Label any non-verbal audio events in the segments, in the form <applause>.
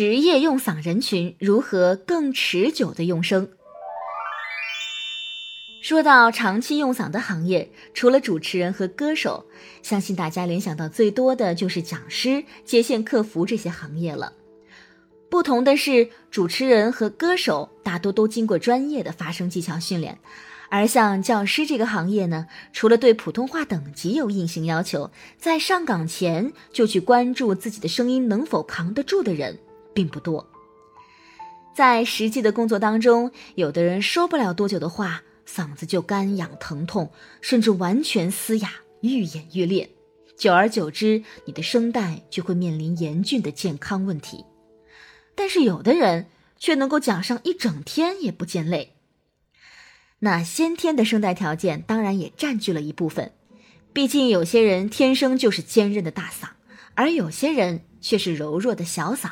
职业用嗓人群如何更持久的用声。说到长期用嗓的行业，除了主持人和歌手，相信大家联想到最多的就是讲师、接线客服这些行业了。不同的是，主持人和歌手大多都经过专业的发声技巧训练，而像教师这个行业呢，除了对普通话等级有硬性要求，在上岗前就去关注自己的声音能否扛得住的人并不多。在实际的工作当中，有的人说不了多久的话。嗓子就干痒疼痛，甚至完全嘶哑，愈演愈烈。久而久之，你的声带就会面临严峻的健康问题。但是有的人却能够讲上一整天也不见累。那先天的声带条件当然也占据了一部分，毕竟有些人天生就是坚韧的大嗓，而有些人却是柔弱的小嗓。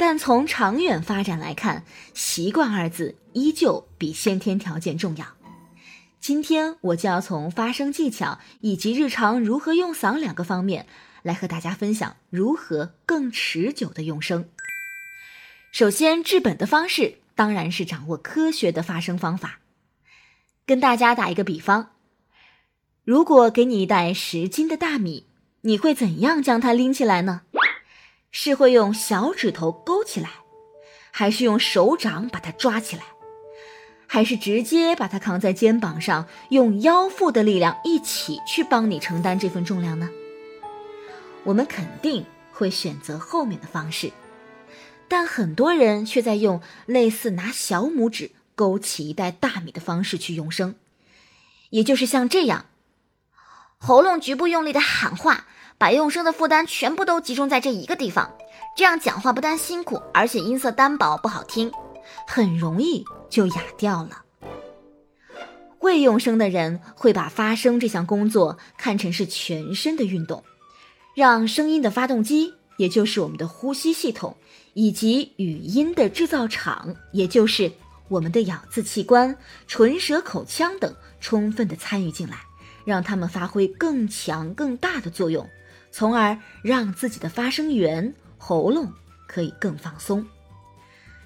但从长远发展来看，习惯二字依旧比先天条件重要。今天我就要从发声技巧以及日常如何用嗓两个方面来和大家分享如何更持久的用声。首先，治本的方式当然是掌握科学的发声方法。跟大家打一个比方，如果给你一袋十斤的大米，你会怎样将它拎起来呢？是会用小指头勾起来，还是用手掌把它抓起来，还是直接把它扛在肩膀上，用腰腹的力量一起去帮你承担这份重量呢？我们肯定会选择后面的方式，但很多人却在用类似拿小拇指勾起一袋大米的方式去用声，也就是像这样，喉咙局部用力的喊话。把用声的负担全部都集中在这一个地方，这样讲话不但辛苦，而且音色单薄不好听，很容易就哑掉了。会用声的人会把发声这项工作看成是全身的运动，让声音的发动机，也就是我们的呼吸系统，以及语音的制造厂，也就是我们的咬字器官、唇舌口腔等，充分的参与进来，让他们发挥更强更大的作用。从而让自己的发声源喉咙可以更放松。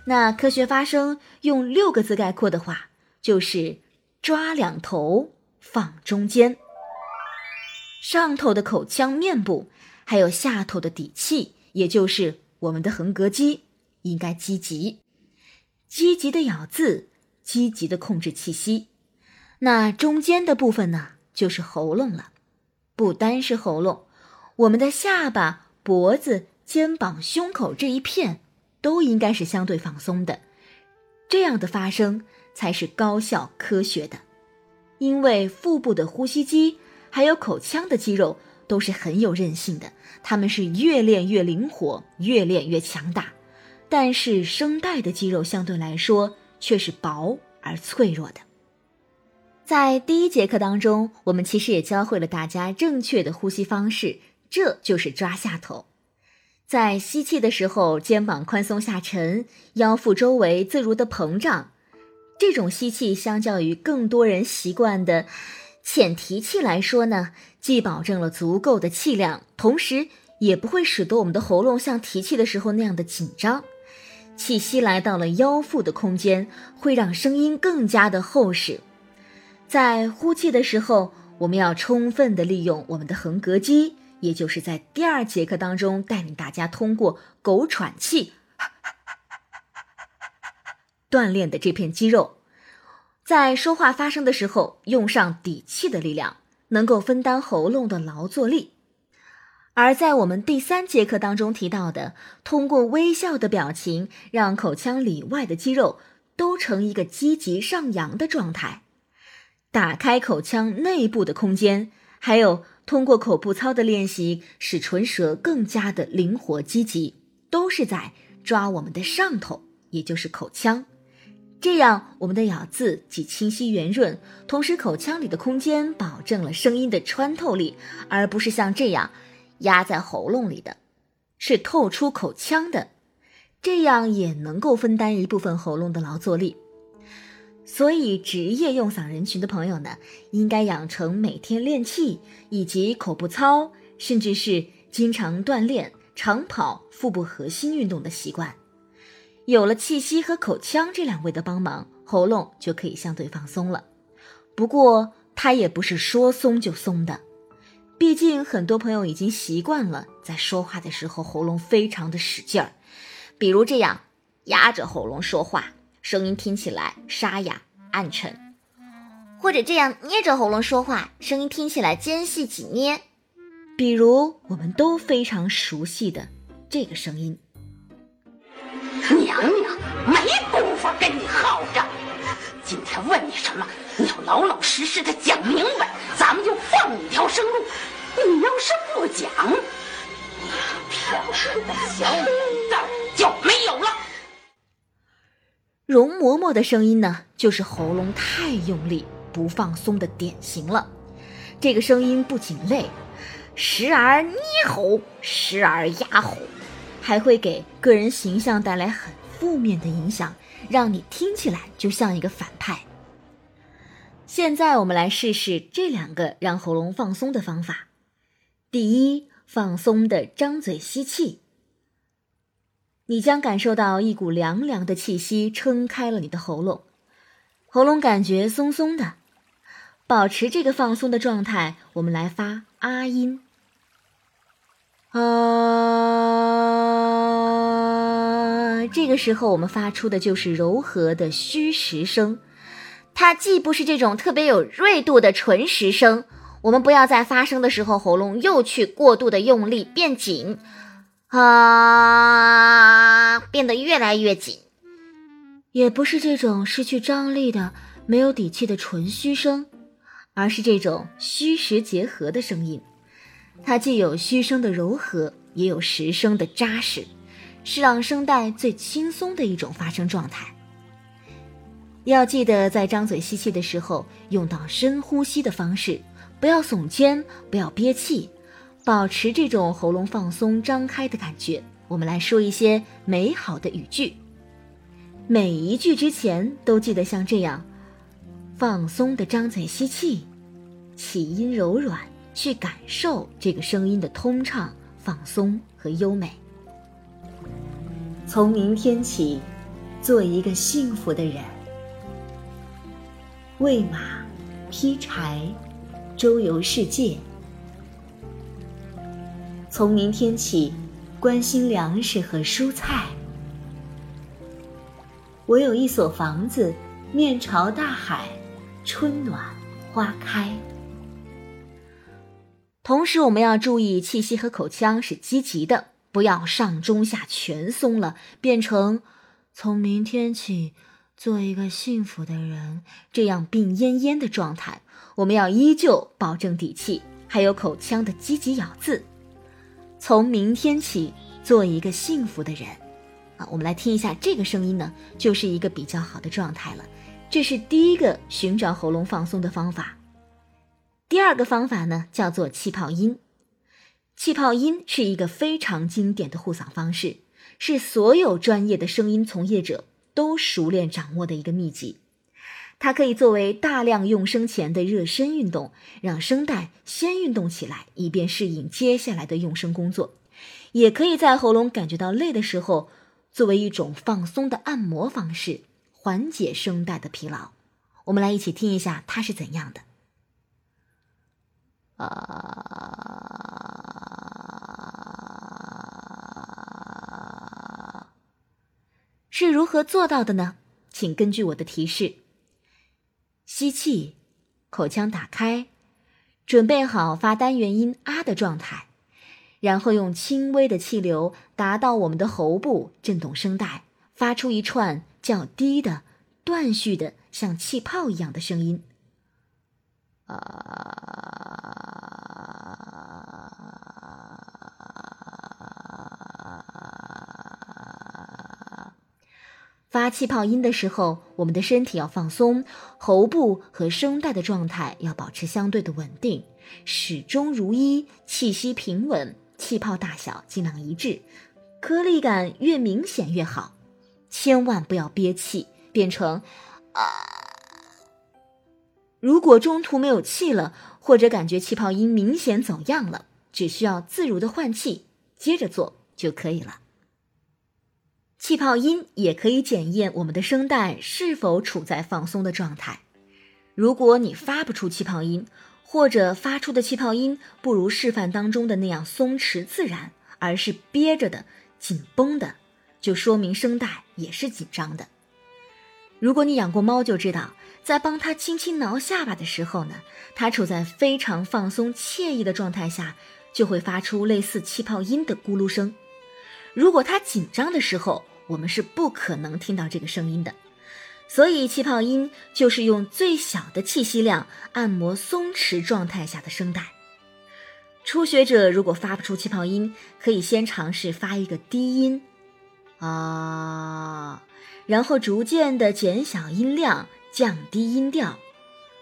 那科学发声用六个字概括的话，就是抓两头放中间。上头的口腔面部，还有下头的底气，也就是我们的横膈肌，应该积极，积极的咬字，积极的控制气息。那中间的部分呢，就是喉咙了，不单是喉咙。我们的下巴、脖子、肩膀、胸口这一片都应该是相对放松的，这样的发声才是高效科学的。因为腹部的呼吸肌还有口腔的肌肉都是很有韧性的，它们是越练越灵活，越练越强大。但是声带的肌肉相对来说却是薄而脆弱的。在第一节课当中，我们其实也教会了大家正确的呼吸方式。这就是抓下头，在吸气的时候，肩膀宽松下沉，腰腹周围自如的膨胀。这种吸气，相较于更多人习惯的浅提气来说呢，既保证了足够的气量，同时也不会使得我们的喉咙像提气的时候那样的紧张。气息来到了腰腹的空间，会让声音更加的厚实。在呼气的时候，我们要充分的利用我们的横膈肌。也就是在第二节课当中，带领大家通过狗喘气锻炼的这片肌肉，在说话发声的时候用上底气的力量，能够分担喉咙的劳作力。而在我们第三节课当中提到的，通过微笑的表情，让口腔里外的肌肉都呈一个积极上扬的状态，打开口腔内部的空间，还有。通过口部操的练习，使唇舌更加的灵活积极，都是在抓我们的上头，也就是口腔。这样，我们的咬字既清晰圆润，同时口腔里的空间保证了声音的穿透力，而不是像这样压在喉咙里的，是透出口腔的。这样也能够分担一部分喉咙的劳作力。所以，职业用嗓人群的朋友呢，应该养成每天练气以及口部操，甚至是经常锻炼，长跑、腹部核心运动的习惯。有了气息和口腔这两位的帮忙，喉咙就可以相对放松了。不过，它也不是说松就松的，毕竟很多朋友已经习惯了在说话的时候喉咙非常的使劲儿，比如这样压着喉咙说话，声音听起来沙哑暗沉；或者这样捏着喉咙说话，声音听起来尖细紧捏。比如我们都非常熟悉的这个声音。娘娘没工夫跟你耗着，今天问你什么，你要老老实实的讲明白，咱们就放你条生路。你要是不讲，你漂亮的小脸蛋就没有了。容嬷嬷的声音呢，就是喉咙太用力不放松的典型了。这个声音不仅累，时而捏喉，时而压喉。还会给个人形象带来很负面的影响，让你听起来就像一个反派。现在我们来试试这两个让喉咙放松的方法。第一，放松的张嘴吸气，你将感受到一股凉凉的气息撑开了你的喉咙，喉咙感觉松松的。保持这个放松的状态，我们来发啊音，啊。这个时候，我们发出的就是柔和的虚实声，它既不是这种特别有锐度的纯实声，我们不要在发声的时候喉咙又去过度的用力变紧，啊，变得越来越紧，也不是这种失去张力的没有底气的纯虚声，而是这种虚实结合的声音，它既有虚声的柔和，也有实声的扎实。是让声带最轻松的一种发声状态。要记得在张嘴吸气的时候，用到深呼吸的方式，不要耸肩，不要憋气，保持这种喉咙放松、张开的感觉。我们来说一些美好的语句，每一句之前都记得像这样，放松的张嘴吸气，起音柔软，去感受这个声音的通畅、放松和优美。从明天起，做一个幸福的人。喂马，劈柴，周游世界。从明天起，关心粮食和蔬菜。我有一所房子，面朝大海，春暖花开。同时，我们要注意气息和口腔是积极的。不要上中下全松了，变成从明天起做一个幸福的人这样病恹恹的状态。我们要依旧保证底气，还有口腔的积极咬字。从明天起做一个幸福的人啊！我们来听一下这个声音呢，就是一个比较好的状态了。这是第一个寻找喉咙放松的方法。第二个方法呢，叫做气泡音。气泡音是一个非常经典的护嗓方式，是所有专业的声音从业者都熟练掌握的一个秘籍。它可以作为大量用声前的热身运动，让声带先运动起来，以便适应接下来的用声工作；也可以在喉咙感觉到累的时候，作为一种放松的按摩方式，缓解声带的疲劳。我们来一起听一下它是怎样的。啊，是如何做到的呢？请根据我的提示：吸气，口腔打开，准备好发单元音“啊”的状态，然后用轻微的气流达到我们的喉部，震动声带，发出一串较低的、断续的，像气泡一样的声音。啊！发气泡音的时候，我们的身体要放松，喉部和声带的状态要保持相对的稳定，始终如一，气息平稳，气泡大小尽量一致，颗粒感越明显越好，千万不要憋气，变成啊。如果中途没有气了，或者感觉气泡音明显走样了，只需要自如的换气，接着做就可以了。气泡音也可以检验我们的声带是否处在放松的状态。如果你发不出气泡音，或者发出的气泡音不如示范当中的那样松弛自然，而是憋着的、紧绷的，就说明声带也是紧张的。如果你养过猫，就知道，在帮它轻轻挠下巴的时候呢，它处在非常放松、惬意的状态下，就会发出类似气泡音的咕噜声。如果它紧张的时候，我们是不可能听到这个声音的，所以气泡音就是用最小的气息量按摩松弛状态下的声带。初学者如果发不出气泡音，可以先尝试发一个低音，啊，然后逐渐的减小音量，降低音调，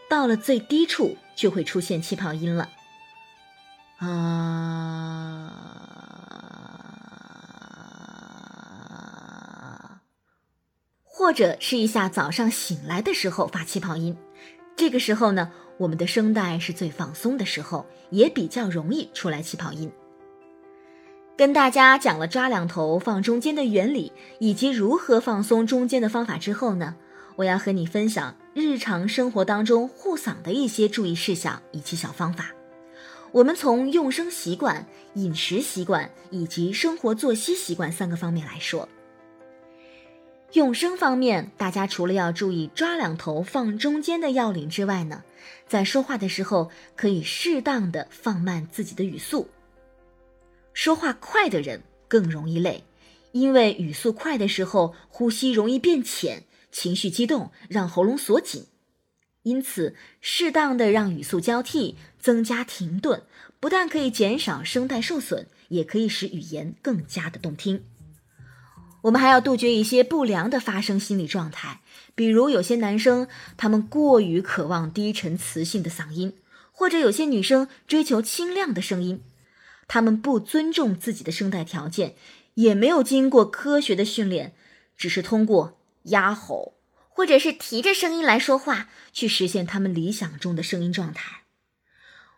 到了最低处就会出现气泡音了，啊。或者试一下早上醒来的时候发气泡音，这个时候呢，我们的声带是最放松的时候，也比较容易出来气泡音。跟大家讲了抓两头放中间的原理以及如何放松中间的方法之后呢，我要和你分享日常生活当中护嗓的一些注意事项以及小方法。我们从用声习惯、饮食习惯以及生活作息习惯三个方面来说。用声方面，大家除了要注意抓两头放中间的要领之外呢，在说话的时候可以适当的放慢自己的语速。说话快的人更容易累，因为语速快的时候呼吸容易变浅，情绪激动让喉咙锁紧，因此适当的让语速交替，增加停顿，不但可以减少声带受损，也可以使语言更加的动听。我们还要杜绝一些不良的发声心理状态，比如有些男生他们过于渴望低沉磁性的嗓音，或者有些女生追求清亮的声音，他们不尊重自己的声带条件，也没有经过科学的训练，只是通过压吼或者是提着声音来说话，去实现他们理想中的声音状态。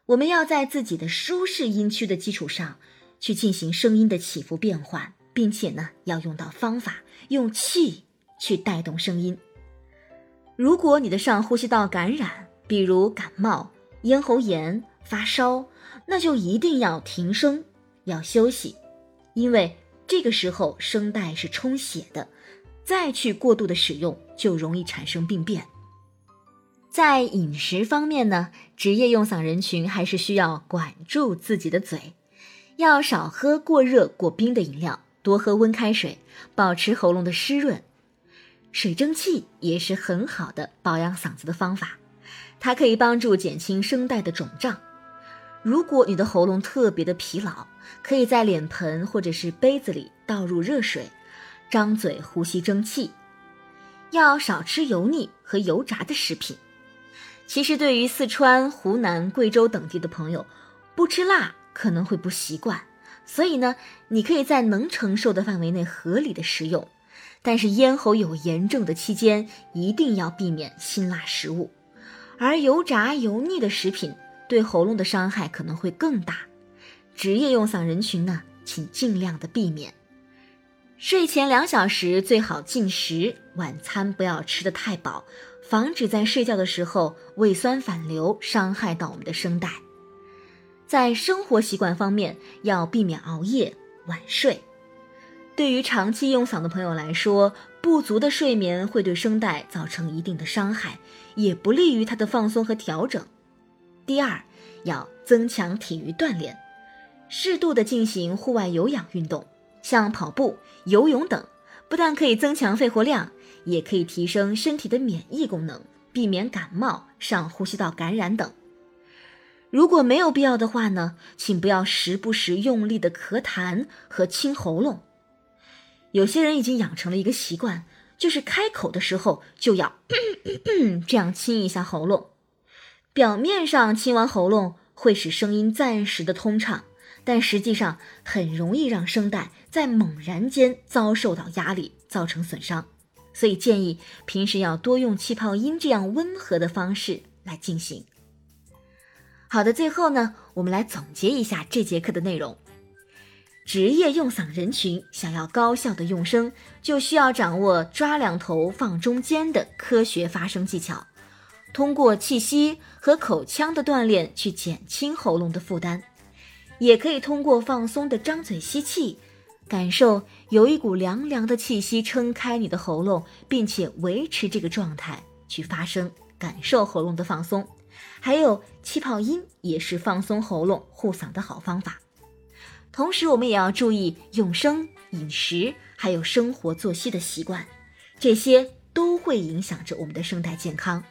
我们要在自己的舒适音区的基础上，去进行声音的起伏变换。并且呢，要用到方法，用气去带动声音。如果你的上呼吸道感染，比如感冒、咽喉炎、发烧，那就一定要停声，要休息，因为这个时候声带是充血的，再去过度的使用就容易产生病变。在饮食方面呢，职业用嗓人群还是需要管住自己的嘴，要少喝过热过冰的饮料。多喝温开水，保持喉咙的湿润。水蒸气也是很好的保养嗓子的方法，它可以帮助减轻声带的肿胀。如果你的喉咙特别的疲劳，可以在脸盆或者是杯子里倒入热水，张嘴呼吸蒸汽。要少吃油腻和油炸的食品。其实，对于四川、湖南、贵州等地的朋友，不吃辣可能会不习惯。所以呢，你可以在能承受的范围内合理的食用，但是咽喉有炎症的期间，一定要避免辛辣食物，而油炸油腻的食品对喉咙的伤害可能会更大。职业用嗓人群呢，请尽量的避免。睡前两小时最好进食，晚餐不要吃的太饱，防止在睡觉的时候胃酸反流，伤害到我们的声带。在生活习惯方面，要避免熬夜、晚睡。对于长期用嗓的朋友来说，不足的睡眠会对声带造成一定的伤害，也不利于它的放松和调整。第二，要增强体育锻炼，适度的进行户外有氧运动，像跑步、游泳等，不但可以增强肺活量，也可以提升身体的免疫功能，避免感冒、上呼吸道感染等。如果没有必要的话呢，请不要时不时用力的咳痰和清喉咙。有些人已经养成了一个习惯，就是开口的时候就要 <clears throat> 这样清一下喉咙。表面上清完喉咙会使声音暂时的通畅，但实际上很容易让声带在猛然间遭受到压力，造成损伤。所以建议平时要多用气泡音这样温和的方式来进行。好的，最后呢，我们来总结一下这节课的内容。职业用嗓人群想要高效的用声，就需要掌握抓两头放中间的科学发声技巧，通过气息和口腔的锻炼去减轻喉咙的负担，也可以通过放松的张嘴吸气，感受有一股凉凉的气息撑开你的喉咙，并且维持这个状态去发声，感受喉咙的放松。还有气泡音也是放松喉咙、护嗓的好方法。同时，我们也要注意用声、饮食，还有生活作息的习惯，这些都会影响着我们的声带健康。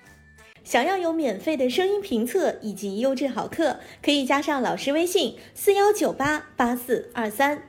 想要有免费的声音评测以及优质好课，可以加上老师微信：四幺九八八四二三。